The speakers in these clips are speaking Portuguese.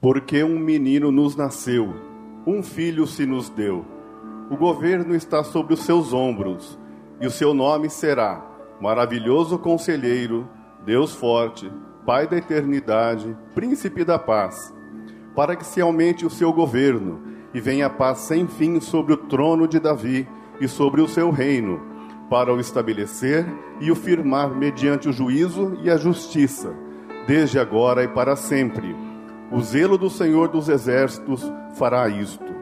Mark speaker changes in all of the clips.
Speaker 1: Porque um menino nos nasceu, um filho se nos deu. O governo está sobre os seus ombros, e o seu nome será Maravilhoso Conselheiro, Deus Forte, Pai da Eternidade, Príncipe da Paz. Para que se aumente o seu governo e venha a paz sem fim sobre o trono de Davi e sobre o seu reino, para o estabelecer e o firmar mediante o juízo e a justiça, desde agora e para sempre. O zelo do Senhor dos Exércitos fará isto.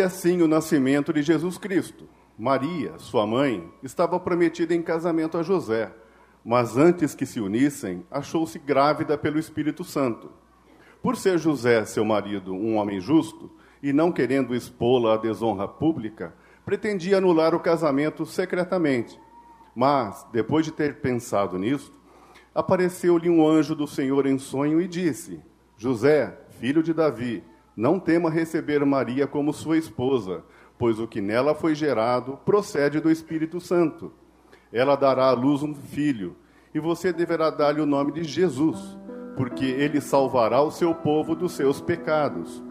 Speaker 1: Assim o nascimento de Jesus Cristo. Maria, sua mãe, estava prometida em casamento a José, mas antes que se unissem, achou-se grávida pelo Espírito Santo. Por ser José, seu marido, um homem justo, e não querendo expô-la à desonra pública, pretendia anular o casamento secretamente. Mas, depois de ter pensado nisto, apareceu-lhe um anjo do Senhor em sonho e disse: José, filho de Davi, não tema receber Maria como sua esposa, pois o que nela foi gerado procede do Espírito Santo. Ela dará à luz um filho, e você deverá dar-lhe o nome de Jesus, porque ele salvará o seu povo dos seus pecados.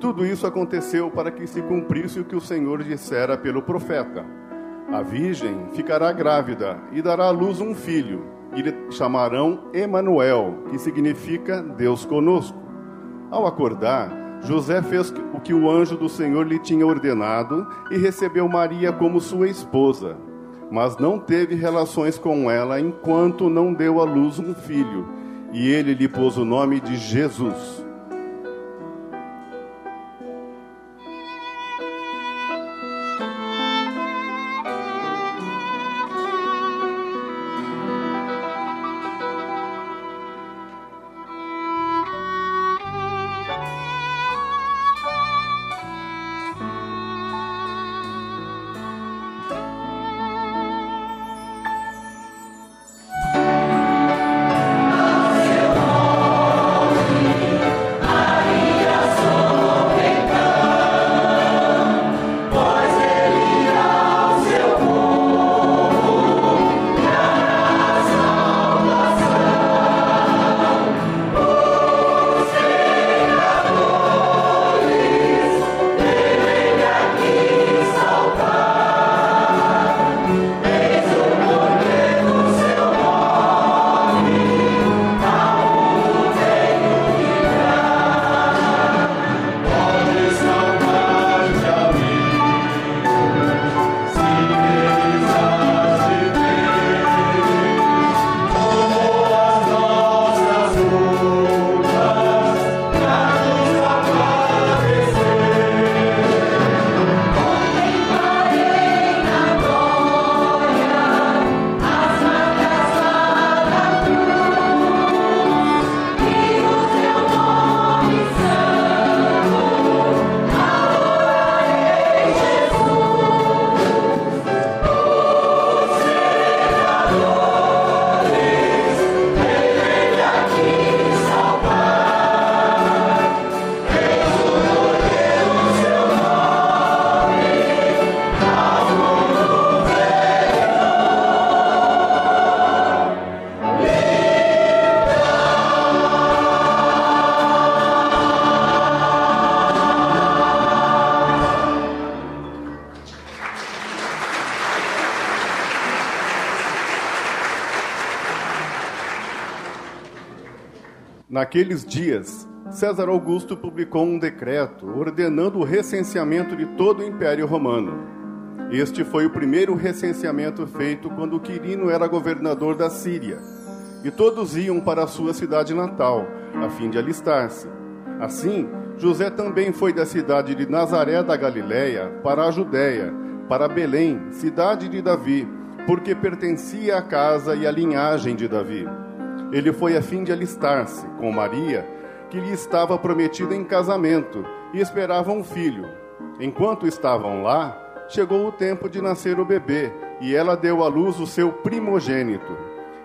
Speaker 1: Tudo isso aconteceu para que se cumprisse o que o Senhor dissera pelo profeta. A virgem ficará grávida e dará à luz um filho, e lhe chamarão Emanuel, que significa Deus conosco. Ao acordar, José fez o que o anjo do Senhor lhe tinha ordenado e recebeu Maria como sua esposa, mas não teve relações com ela enquanto não deu à luz um filho, e ele lhe pôs o nome de Jesus. Naqueles dias, César Augusto publicou um decreto ordenando o recenseamento de todo o Império Romano. Este foi o primeiro recenseamento feito quando Quirino era governador da Síria. E todos iam para a sua cidade natal, a fim de alistar-se. Assim, José também foi da cidade de Nazaré da Galiléia para a Judéia, para Belém, cidade de Davi, porque pertencia à casa e à linhagem de Davi. Ele foi a fim de alistar-se com Maria, que lhe estava prometida em casamento, e esperava um filho. Enquanto estavam lá, chegou o tempo de nascer o bebê, e ela deu à luz o seu primogênito.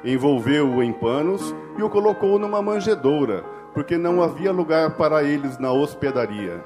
Speaker 1: Envolveu-o em panos e o colocou numa manjedoura, porque não havia lugar para eles na hospedaria.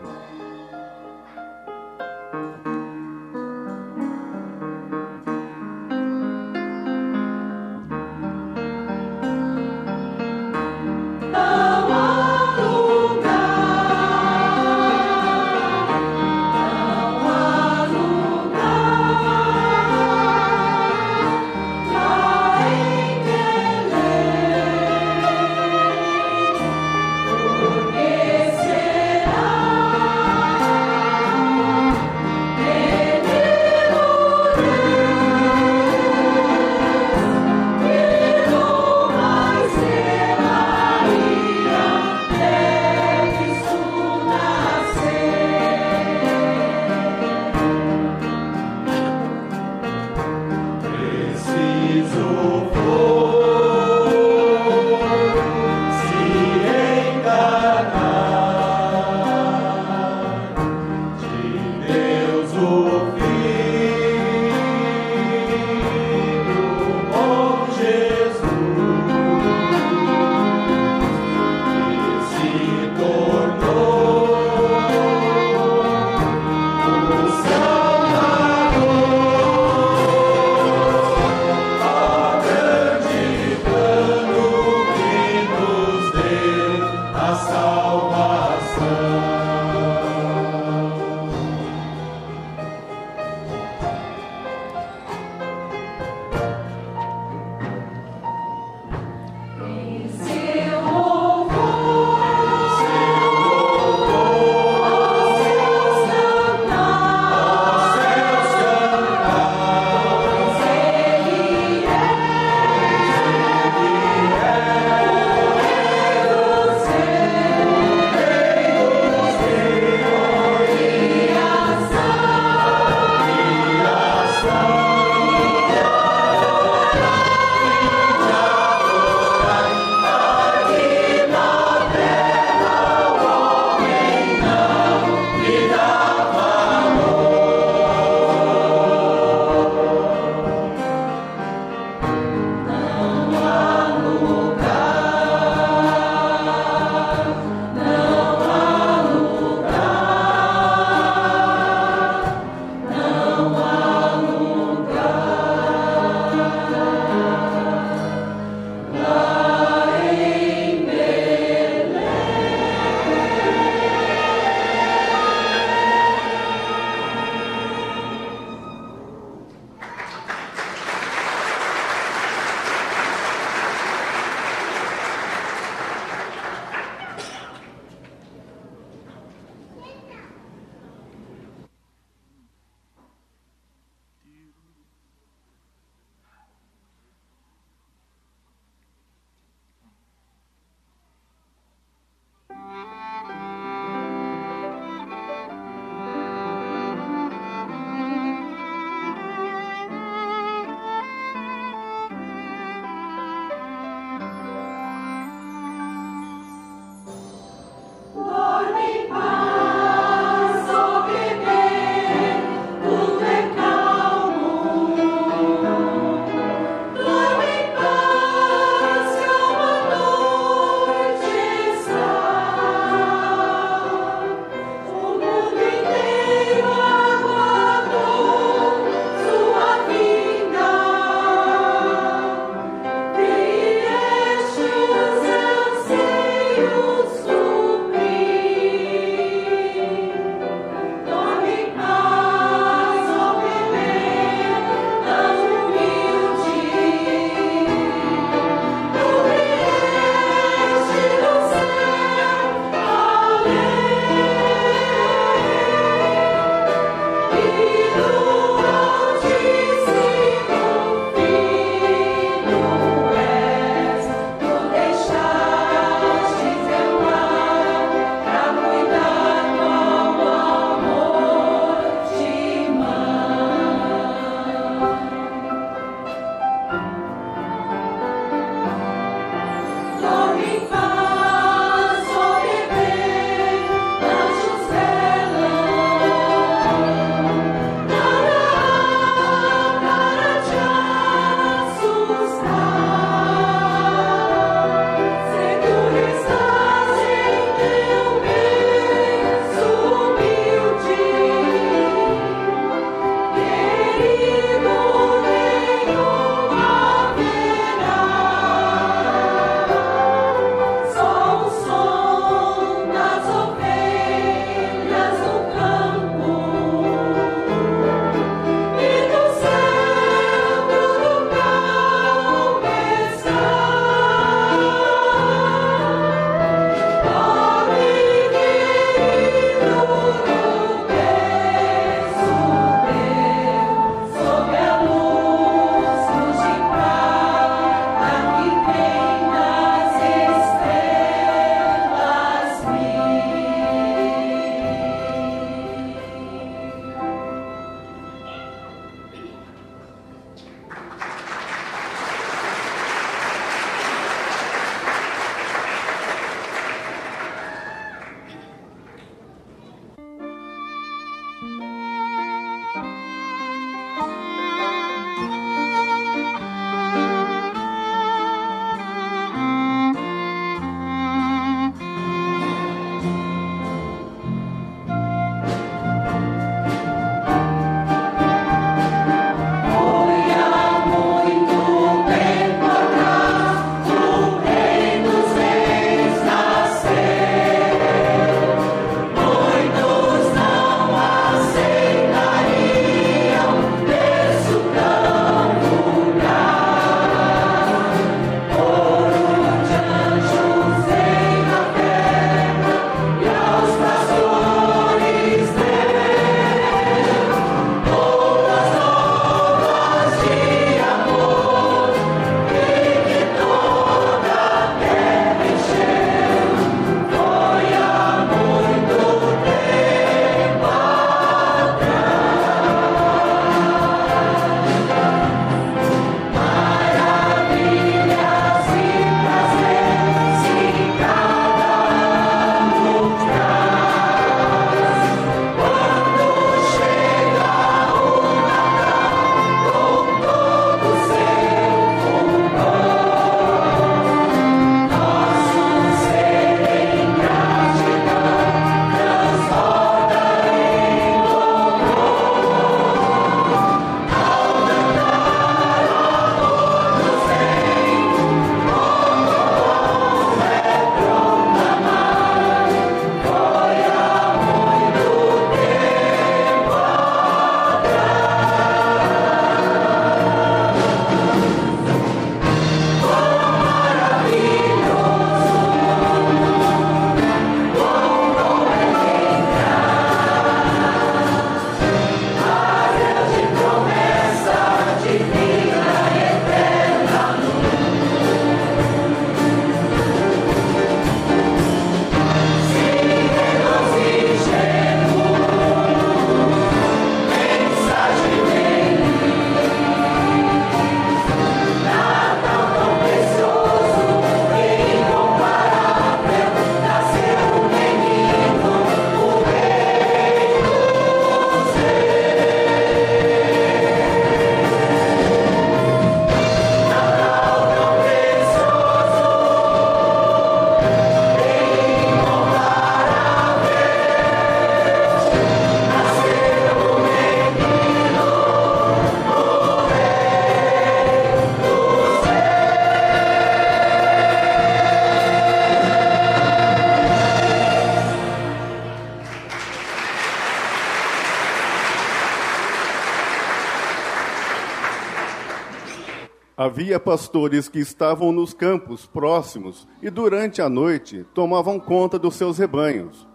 Speaker 1: Havia pastores que estavam nos campos próximos e durante a noite tomavam conta dos seus rebanhos.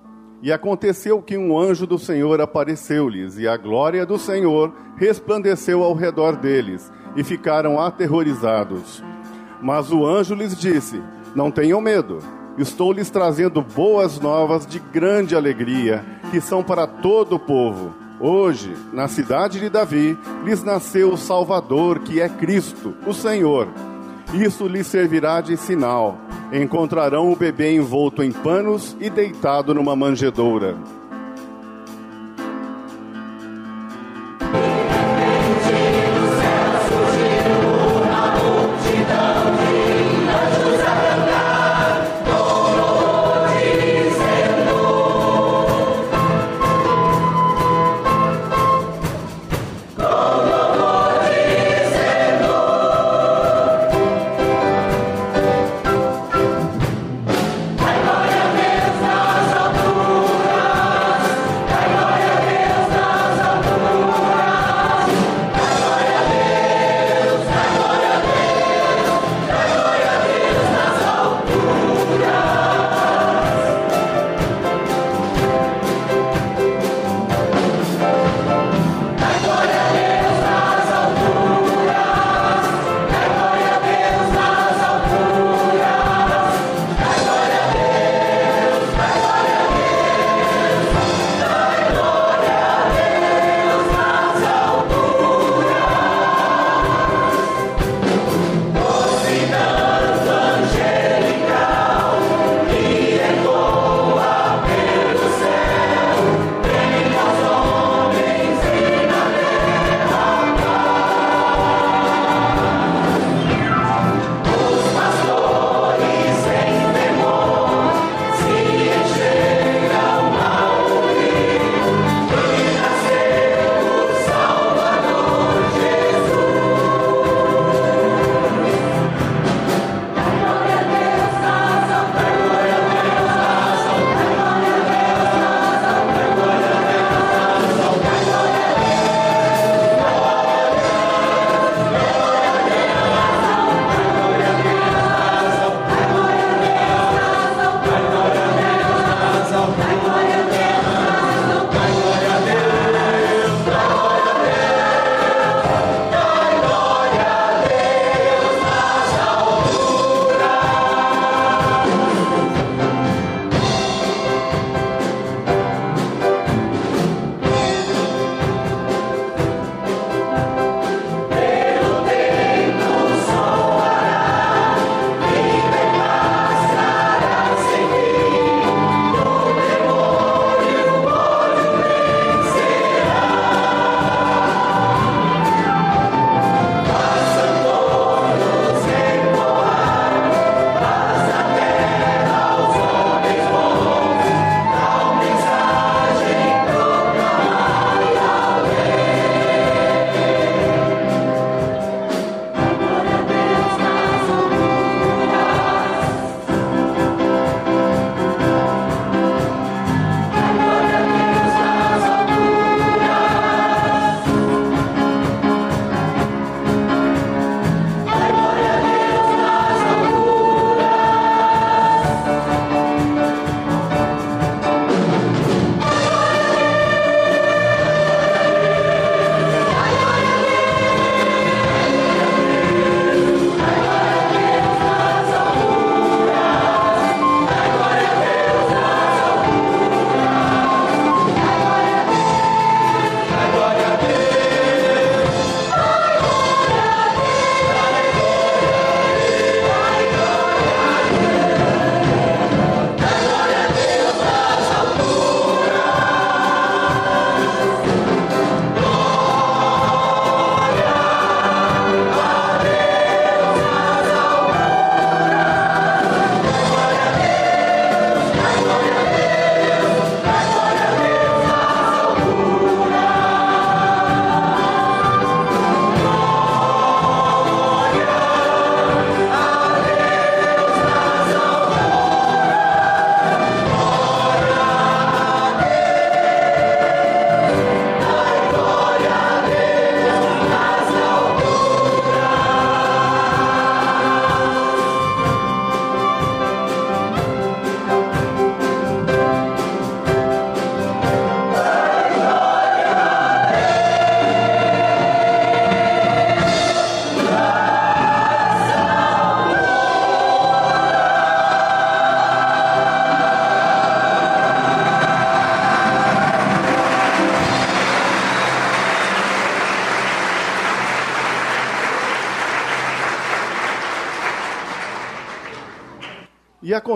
Speaker 1: E aconteceu que um anjo do Senhor apareceu-lhes, e a glória do Senhor resplandeceu ao redor deles, e ficaram aterrorizados. Mas o anjo lhes disse: Não tenham medo, estou lhes trazendo boas novas de grande alegria, que são para todo o povo. Hoje, na cidade de Davi, lhes nasceu o Salvador, que é Cristo, o Senhor. Isso lhes servirá de sinal. Encontrarão o bebê envolto em panos e deitado numa manjedoura.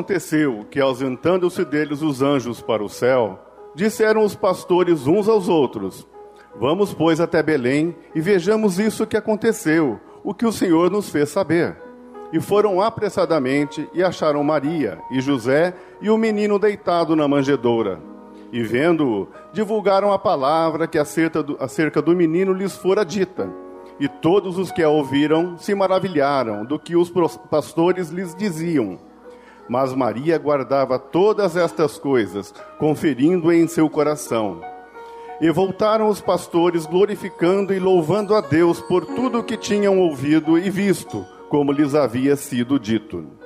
Speaker 1: Aconteceu que, ausentando-se deles os anjos para o céu, disseram os pastores uns aos outros: Vamos, pois, até Belém e vejamos isso que aconteceu, o que o Senhor nos fez saber. E foram apressadamente e acharam Maria e José e o menino deitado na manjedoura. E vendo-o, divulgaram a palavra que acerca do, acerca do menino lhes fora dita. E todos os que a ouviram se maravilharam do que os pastores lhes diziam. Mas Maria guardava todas estas coisas, conferindo em seu coração. E voltaram os pastores glorificando e louvando a Deus por tudo o que tinham ouvido e visto, como lhes havia sido dito.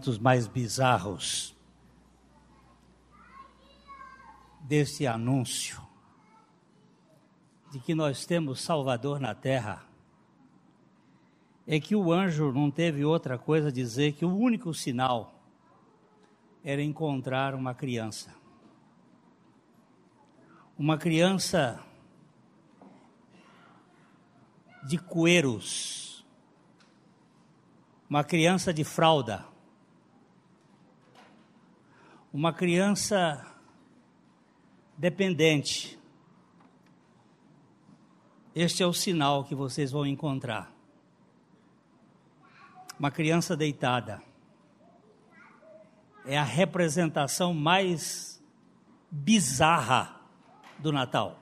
Speaker 2: Momentos mais bizarros deste anúncio de que nós temos Salvador na terra é que o anjo não teve outra coisa a dizer que o único sinal era encontrar uma criança. Uma criança de coeiros, uma criança de fralda, uma criança dependente. Este é o sinal que vocês vão encontrar. Uma criança deitada. É a representação mais bizarra do Natal.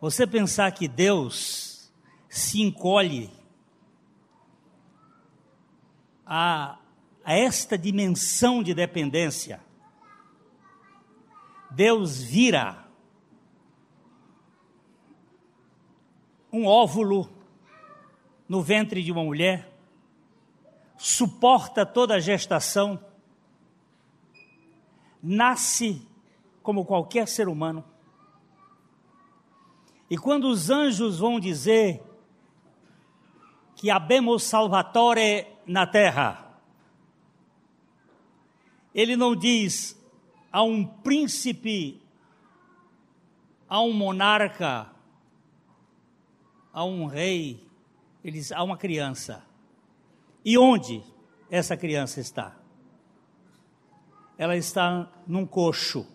Speaker 2: Você pensar que Deus se encolhe a, a esta dimensão de dependência, Deus vira um óvulo no ventre de uma mulher, suporta toda a gestação, nasce como qualquer ser humano, e quando os anjos vão dizer que habemos salvatore na terra, ele não diz a um príncipe, a um monarca, a um rei, ele diz a uma criança. E onde essa criança está? Ela está num coxo.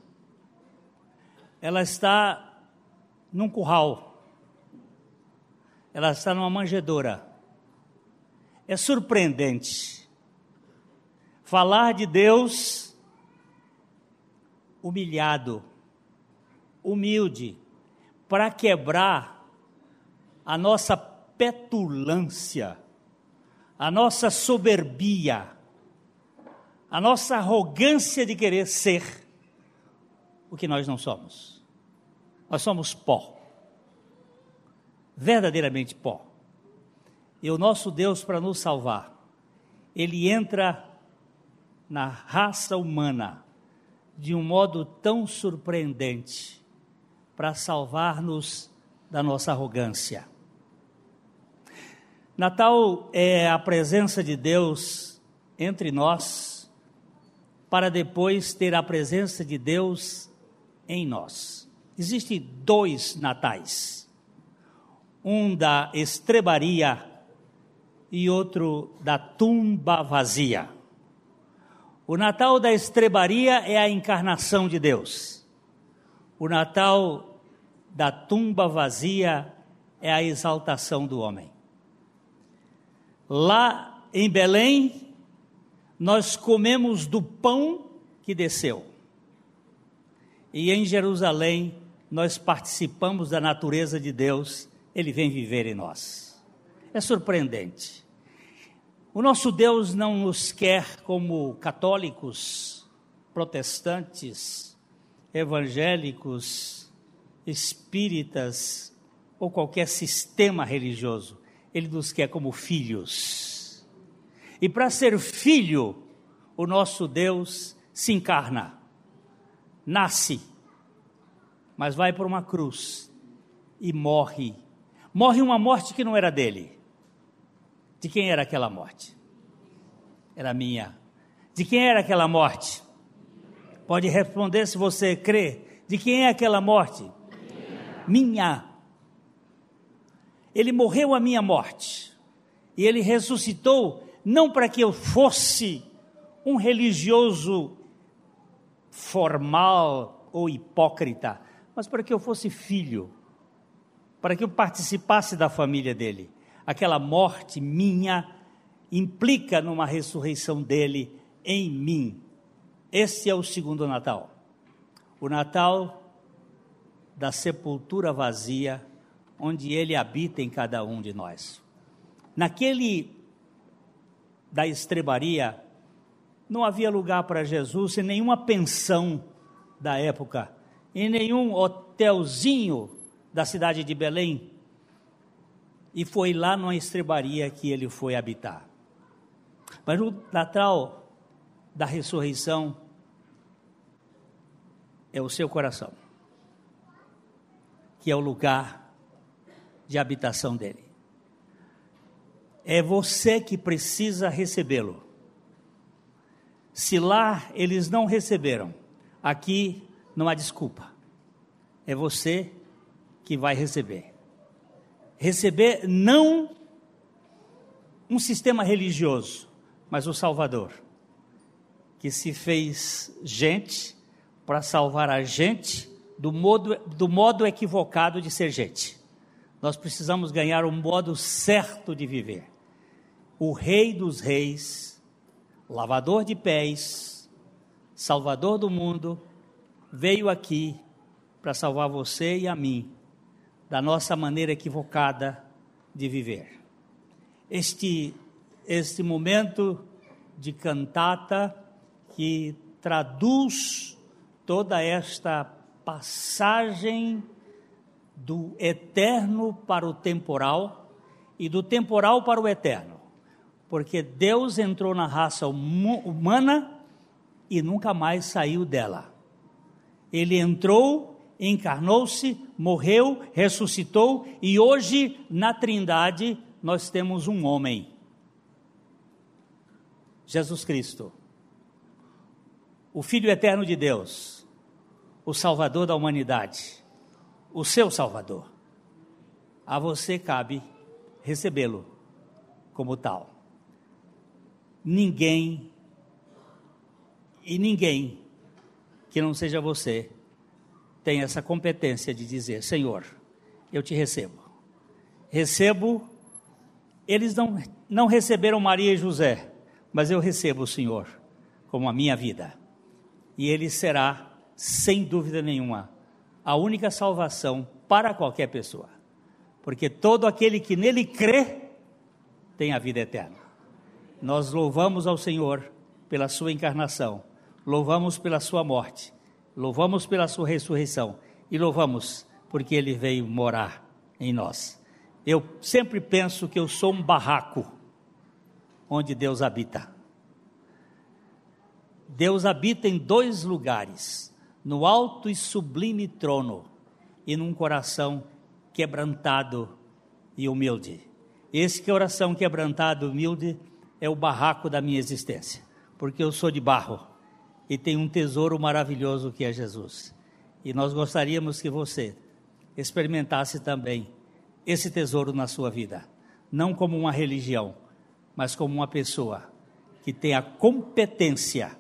Speaker 2: Ela está num curral. Ela está numa manjedoura. É surpreendente falar de Deus humilhado, humilde, para quebrar a nossa petulância, a nossa soberbia, a nossa arrogância de querer ser o que nós não somos. Nós somos pó. Verdadeiramente pó. E o nosso Deus, para nos salvar, ele entra na raça humana de um modo tão surpreendente para salvar-nos da nossa arrogância. Natal é a presença de Deus entre nós, para depois ter a presença de Deus em nós. Existem dois natais. Um da estrebaria e outro da tumba vazia. O Natal da estrebaria é a encarnação de Deus. O Natal da tumba vazia é a exaltação do homem. Lá em Belém, nós comemos do pão que desceu. E em Jerusalém, nós participamos da natureza de Deus, ele vem viver em nós. É surpreendente. O nosso Deus não nos quer como católicos, protestantes, evangélicos, espíritas ou qualquer sistema religioso. Ele nos quer como filhos. E para ser filho, o nosso Deus se encarna, nasce mas vai por uma cruz e morre. Morre uma morte que não era dele. De quem era aquela morte? Era minha. De quem era aquela morte? Pode responder se você crê. De quem é aquela morte? Minha. Ele morreu a minha morte. E ele ressuscitou não para que eu fosse um religioso formal ou hipócrita, mas para que eu fosse filho, para que eu participasse da família dele. Aquela morte minha implica numa ressurreição dele em mim. Esse é o segundo Natal. O Natal da sepultura vazia, onde ele habita em cada um de nós. Naquele da estrebaria, não havia lugar para Jesus em nenhuma pensão da época em nenhum hotelzinho da cidade de Belém. E foi lá numa estrebaria que ele foi habitar. Mas o Natal da ressurreição é o seu coração, que é o lugar de habitação dele. É você que precisa recebê-lo. Se lá eles não receberam, aqui não há desculpa. É você que vai receber. Receber não um sistema religioso, mas o Salvador, que se fez gente para salvar a gente do modo, do modo equivocado de ser gente. Nós precisamos ganhar o modo certo de viver. O Rei dos Reis, lavador de pés, Salvador do mundo, veio aqui para salvar você e a mim da nossa maneira equivocada de viver. Este, este momento de cantata que traduz toda esta passagem do eterno para o temporal e do temporal para o eterno. Porque Deus entrou na raça humana e nunca mais saiu dela. Ele entrou encarnou-se, morreu, ressuscitou e hoje na Trindade nós temos um homem, Jesus Cristo, o Filho eterno de Deus, o Salvador da humanidade, o seu Salvador. A você cabe recebê-lo como tal. Ninguém e ninguém que não seja você tem essa competência de dizer: Senhor, eu te recebo. Recebo, eles não, não receberam Maria e José, mas eu recebo o Senhor como a minha vida. E ele será, sem dúvida nenhuma, a única salvação para qualquer pessoa. Porque todo aquele que nele crê tem a vida eterna. Nós louvamos ao Senhor pela sua encarnação, louvamos pela sua morte Louvamos pela sua ressurreição e louvamos porque ele veio morar em nós. Eu sempre penso que eu sou um barraco onde Deus habita. Deus habita em dois lugares: no alto e sublime trono e num coração quebrantado e humilde. Esse coração quebrantado e humilde é o barraco da minha existência, porque eu sou de barro e tem um tesouro maravilhoso que é Jesus. E nós gostaríamos que você experimentasse também esse tesouro na sua vida, não como uma religião, mas como uma pessoa que tem a competência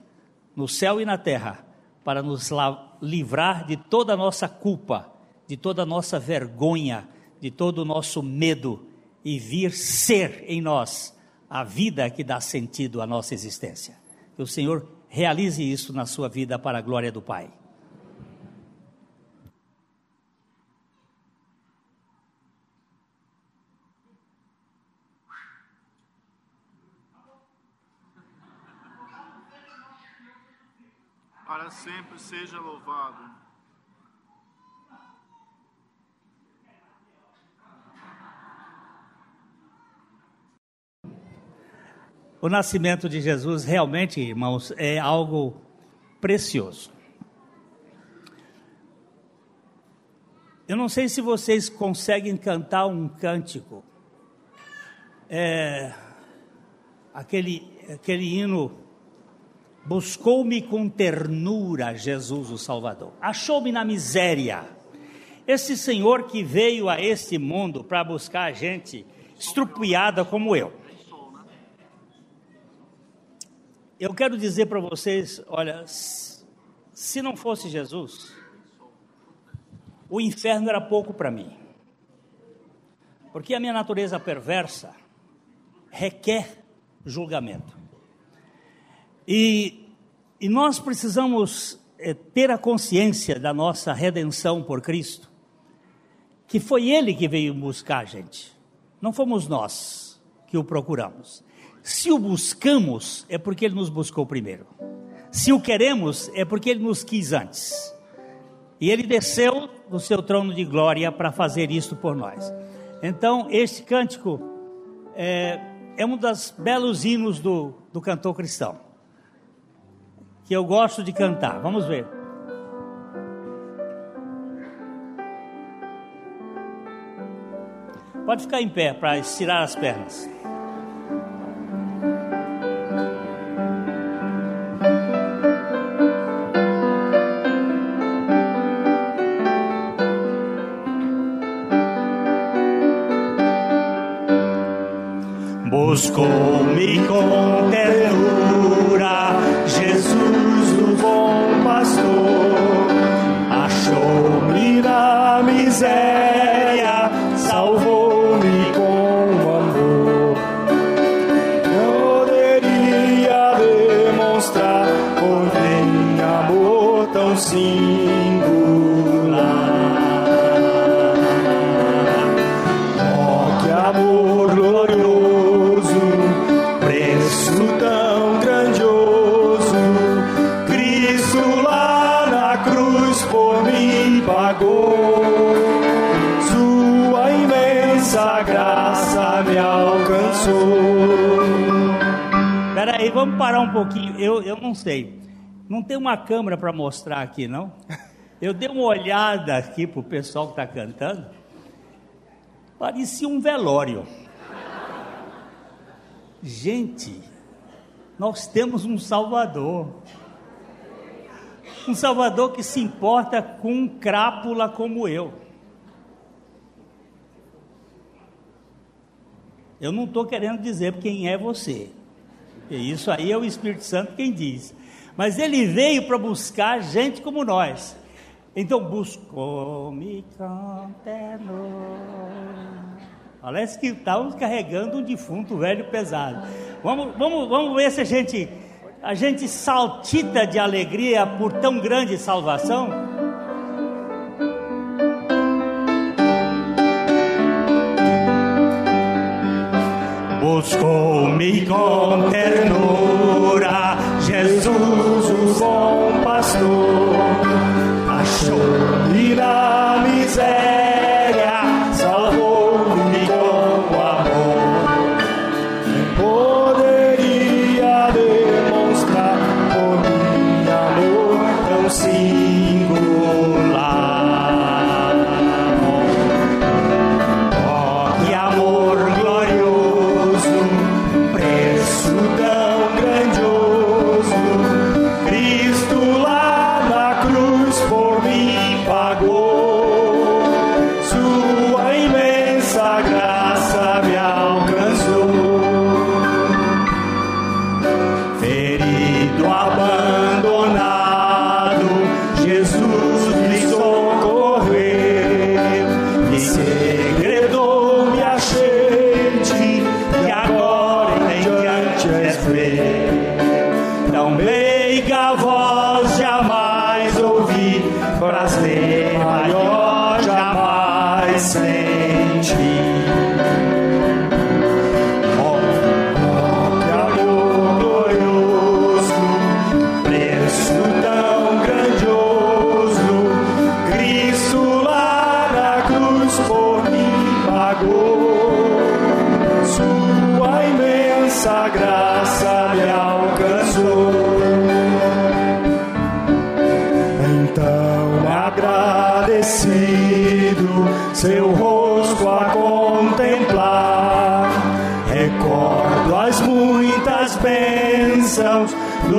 Speaker 2: no céu e na terra para nos livrar de toda a nossa culpa, de toda a nossa vergonha, de todo o nosso medo e vir ser em nós a vida que dá sentido à nossa existência. Que o Senhor realize isso na sua vida para a glória do Pai.
Speaker 3: Para sempre seja louvado
Speaker 2: O nascimento de Jesus realmente, irmãos, é algo precioso. Eu não sei se vocês conseguem cantar um cântico, é, aquele, aquele hino, buscou-me com ternura Jesus o Salvador, achou-me na miséria. Esse Senhor que veio a este mundo para buscar gente estrupiada como eu eu quero dizer para vocês: olha, se não fosse Jesus, o inferno era pouco para mim. Porque a minha natureza perversa requer julgamento. E, e nós precisamos é, ter a consciência da nossa redenção por Cristo, que foi Ele que veio buscar a gente, não fomos nós que o procuramos. Se o buscamos, é porque Ele nos buscou primeiro. Se o queremos, é porque Ele nos quis antes. E Ele desceu do seu trono de glória para fazer isso por nós. Então, este cântico, é,
Speaker 4: é um dos belos hinos do, do cantor cristão, que eu gosto de cantar. Vamos ver. Pode ficar em pé para estirar as pernas.
Speaker 2: Buscou-me com ternura,
Speaker 4: vamos parar um pouquinho. Eu, eu não sei. Não tem uma câmera para mostrar aqui, não? Eu dei uma olhada aqui para o pessoal que está cantando. Parecia um velório. Gente, nós temos um Salvador. Um Salvador que se importa com um crápula como eu. Eu não estou querendo dizer quem é você. E isso aí é o Espírito Santo quem diz. Mas ele veio para buscar gente como nós. Então buscou-me com ternura. Parece que estávamos carregando um defunto velho pesado. Vamos, vamos, vamos ver se a gente, a gente saltita de alegria por tão grande salvação.
Speaker 2: Buscou-me com ternura, Jesus, o bom pastor. Achou-me na miséria,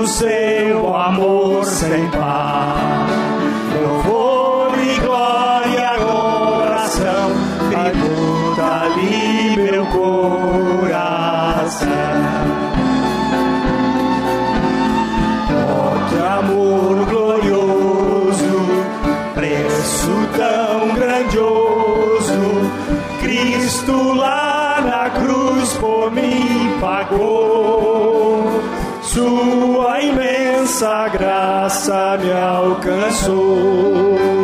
Speaker 2: seu amor sem par. Louvor e glória, oração, tributa ali meu coração. Que amor glorioso, preço tão grandioso, Cristo lá na cruz por mim pagou. Sua imensa graça me alcançou.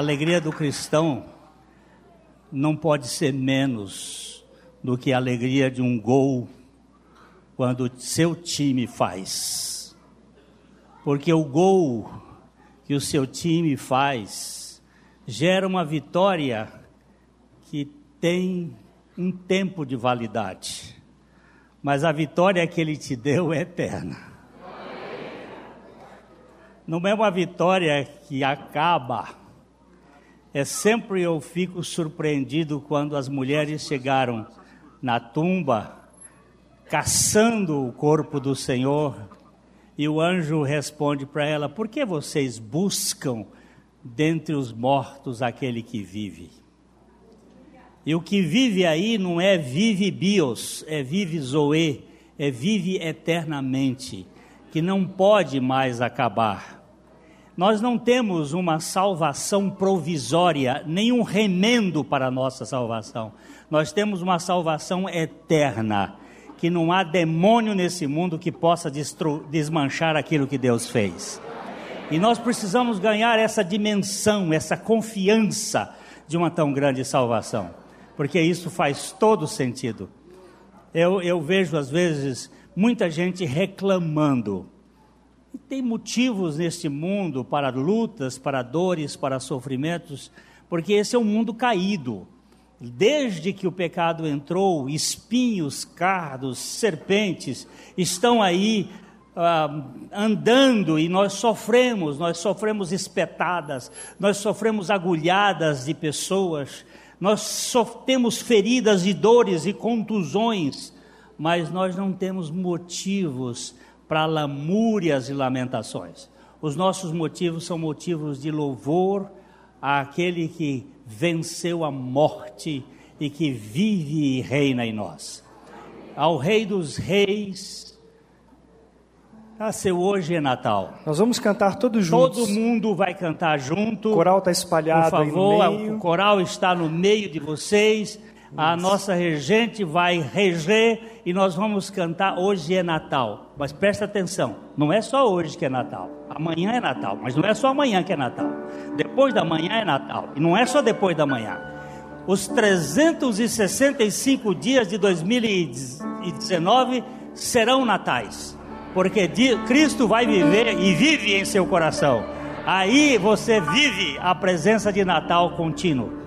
Speaker 2: Alegria do cristão não pode ser menos do que a alegria de um gol quando seu time faz. Porque o gol que o seu time faz gera uma vitória que tem um tempo de validade. Mas a vitória que ele te deu é eterna. Não é uma vitória que acaba. É sempre eu fico surpreendido quando as mulheres chegaram na tumba caçando o corpo do Senhor e o anjo responde para ela: Por que vocês buscam dentre os mortos aquele que vive? E o que vive aí não é vive bios, é vive zoe, é vive eternamente, que não pode mais acabar. Nós não temos uma salvação provisória, nenhum remendo para a nossa salvação. Nós temos uma salvação eterna, que não há demônio nesse mundo que possa desmanchar aquilo que Deus fez. E nós precisamos ganhar essa dimensão, essa confiança de uma tão grande salvação, porque isso faz todo sentido. Eu, eu vejo, às vezes, muita gente reclamando. E tem motivos neste mundo para lutas, para dores, para sofrimentos, porque esse é um mundo caído. Desde que o pecado entrou, espinhos, cardos, serpentes estão aí ah, andando e nós sofremos, nós sofremos espetadas, nós sofremos agulhadas de pessoas, nós temos feridas e dores e contusões, mas nós não temos motivos para lamúrias e lamentações. Os nossos motivos são motivos de louvor àquele que venceu a morte e que vive e reina em nós. Ao Rei dos Reis, nasceu hoje é Natal.
Speaker 5: Nós vamos cantar todos juntos.
Speaker 2: Todo mundo vai cantar junto.
Speaker 5: O coral está
Speaker 2: Por
Speaker 5: espalhado aí
Speaker 2: favor, o coral está no meio de vocês. A nossa regente vai reger e nós vamos cantar Hoje é Natal. Mas presta atenção, não é só hoje que é Natal. Amanhã é Natal, mas não é só amanhã que é Natal. Depois da manhã é Natal. E não é só depois da manhã. Os 365 dias de 2019 serão natais. Porque Cristo vai viver e vive em seu coração. Aí você vive a presença de Natal contínuo.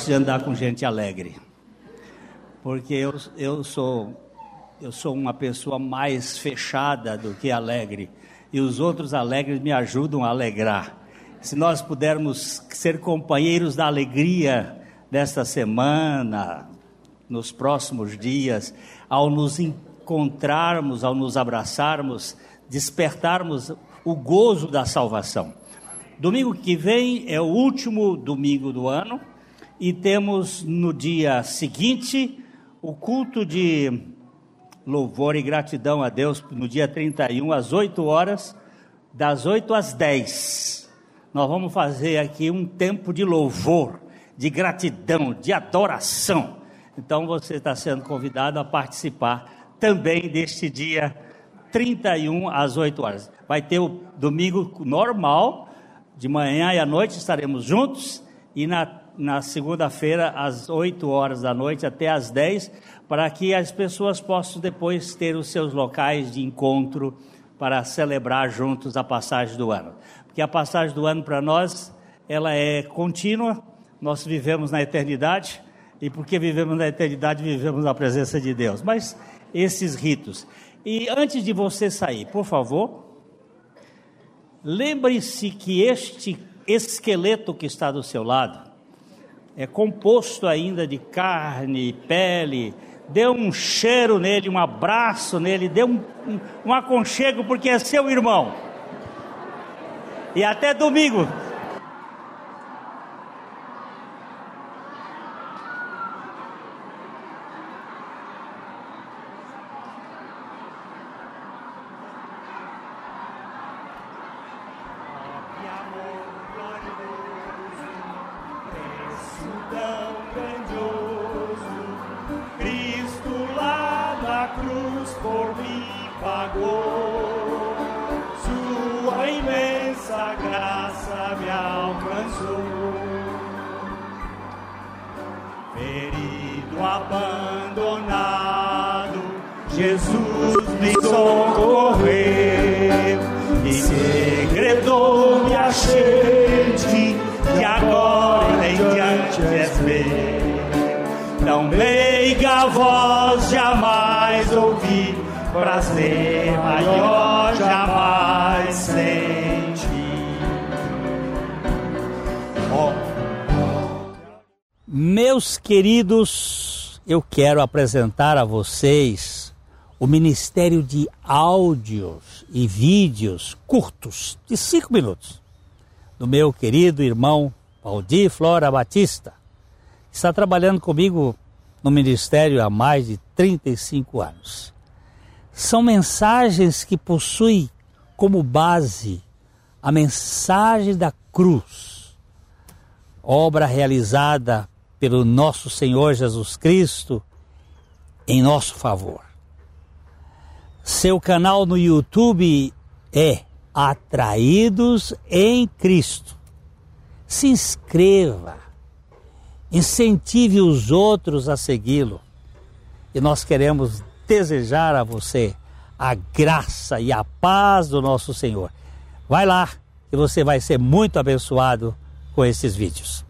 Speaker 2: Gosto de andar com gente alegre. Porque eu, eu, sou, eu sou uma pessoa mais fechada do que alegre. E os outros alegres me ajudam a alegrar. Se nós pudermos ser companheiros da alegria desta semana, nos próximos dias, ao nos encontrarmos, ao nos abraçarmos, despertarmos o gozo da salvação. Domingo que vem é o último domingo do ano e temos no dia seguinte o culto de louvor e gratidão a Deus no dia 31 às 8 horas, das 8 às 10. Nós vamos fazer aqui um tempo de louvor, de gratidão, de adoração. Então você está sendo convidado a participar também deste dia 31 às 8 horas. Vai ter o domingo normal, de manhã e à noite estaremos juntos, e na na segunda-feira, às 8 horas da noite até às 10, para que as pessoas possam depois ter os seus locais de encontro para celebrar juntos a passagem do ano. Porque a passagem do ano para nós, ela é contínua, nós vivemos na eternidade, e porque vivemos na eternidade, vivemos na presença de Deus. Mas esses ritos. E antes de você sair, por favor, lembre-se que este esqueleto que está do seu lado, é composto ainda de carne, pele. Dê um cheiro nele, um abraço nele, dê um, um, um aconchego, porque é seu irmão. E até domingo. Queridos, eu quero apresentar a vocês o Ministério de Áudios e Vídeos curtos, de cinco minutos, do meu querido irmão Valdir Flora Batista, que está trabalhando comigo no Ministério há mais de 35 anos. São mensagens que possuem como base a mensagem da cruz, obra realizada pelo nosso Senhor Jesus Cristo em nosso favor. Seu canal no YouTube é Atraídos em Cristo. Se inscreva, incentive os outros a segui-lo. E nós queremos desejar a você a graça e a paz do nosso Senhor. Vai lá e você vai ser muito abençoado com esses vídeos.